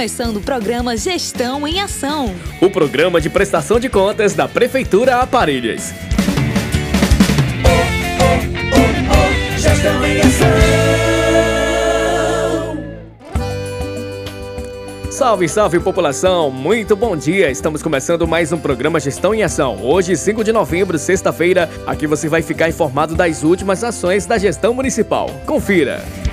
Começando o programa Gestão em Ação. O programa de prestação de contas da Prefeitura Aparelhas. Gestão em Ação. Salve, salve população! Muito bom dia! Estamos começando mais um programa Gestão em Ação. Hoje, 5 de novembro, sexta-feira, aqui você vai ficar informado das últimas ações da gestão municipal. Confira! Gestão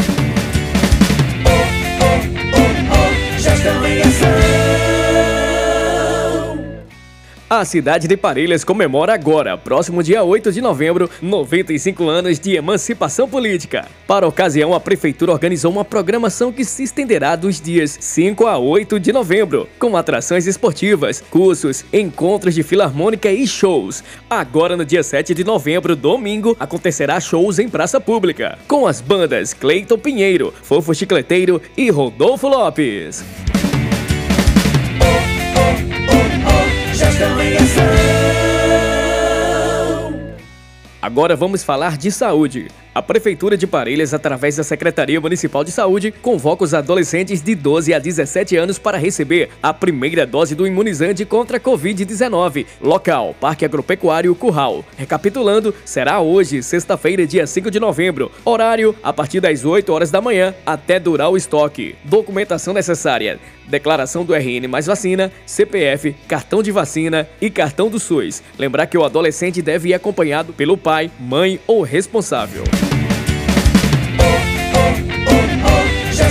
A cidade de Parelhas comemora agora, próximo dia 8 de novembro, 95 anos de emancipação política. Para a ocasião, a prefeitura organizou uma programação que se estenderá dos dias 5 a 8 de novembro, com atrações esportivas, cursos, encontros de filarmônica e shows. Agora, no dia 7 de novembro, domingo, acontecerá shows em praça pública, com as bandas Cleiton Pinheiro, Fofo Chicleteiro e Rodolfo Lopes. Agora vamos falar de saúde. A Prefeitura de Parelhas, através da Secretaria Municipal de Saúde, convoca os adolescentes de 12 a 17 anos para receber a primeira dose do imunizante contra a Covid-19. Local: Parque Agropecuário Curral. Recapitulando, será hoje, sexta-feira, dia 5 de novembro. Horário: a partir das 8 horas da manhã até durar o estoque. Documentação necessária: declaração do RN mais vacina, CPF, cartão de vacina e cartão do SUS. Lembrar que o adolescente deve ir acompanhado pelo pai, mãe ou responsável.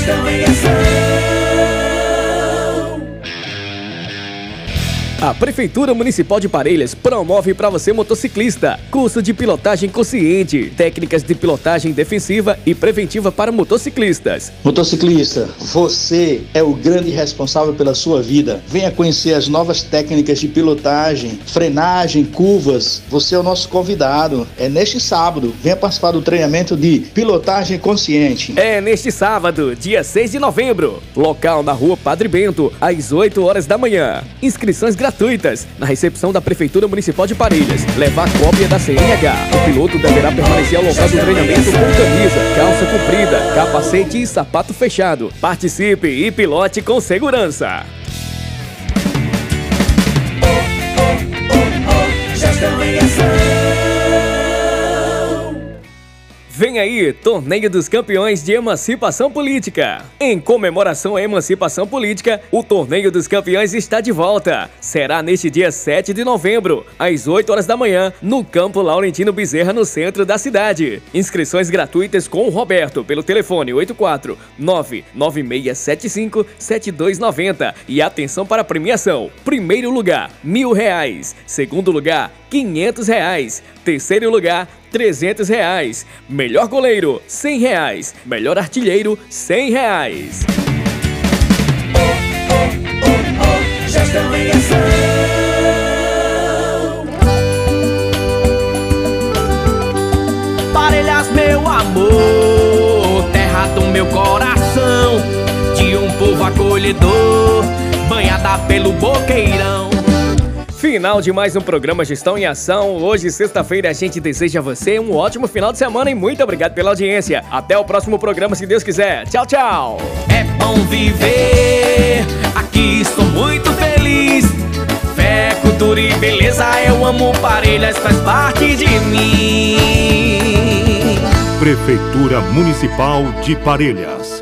Gestão em Ação. A Prefeitura Municipal de Parelhas promove para você motociclista curso de pilotagem consciente, técnicas de pilotagem defensiva e preventiva para motociclistas. Motociclista, você é o grande responsável pela sua vida. Venha conhecer as novas técnicas de pilotagem, frenagem, curvas. Você é o nosso convidado. É neste sábado. Venha participar do treinamento de pilotagem consciente. É neste sábado, dia 6 de novembro. Local na rua Padre Bento, às 8 horas da manhã. Inscrições gratuitas na recepção da Prefeitura Municipal de Parelhas. Levar cópia da CNH. O piloto deverá permanecer ao local do treinamento com camisa, calça comprida, capacete e sapato fechado. Participe e pilote com segurança. Vem aí, Torneio dos Campeões de Emancipação Política. Em comemoração à emancipação política, o Torneio dos Campeões está de volta. Será neste dia 7 de novembro, às 8 horas da manhã, no Campo Laurentino Bezerra, no centro da cidade. Inscrições gratuitas com o Roberto pelo telefone 84 99675 7290. E atenção para a premiação: primeiro lugar, mil reais. Segundo lugar, 500 reais. Terceiro lugar, 300 reais. Melhor goleiro, 100 reais. Melhor artilheiro, 100 reais. Em Ação. Parelhas, meu amor, terra do meu coração, de um povo acolhedor, banhada pelo boqueirão. Final de mais um programa Gestão em Ação. Hoje, sexta-feira, a gente deseja a você um ótimo final de semana e muito obrigado pela audiência. Até o próximo programa, se Deus quiser. Tchau, tchau. É bom viver, aqui estou muito feliz. Fé, cultura e beleza, eu amo Parelhas, faz parte de mim. Prefeitura Municipal de Parelhas.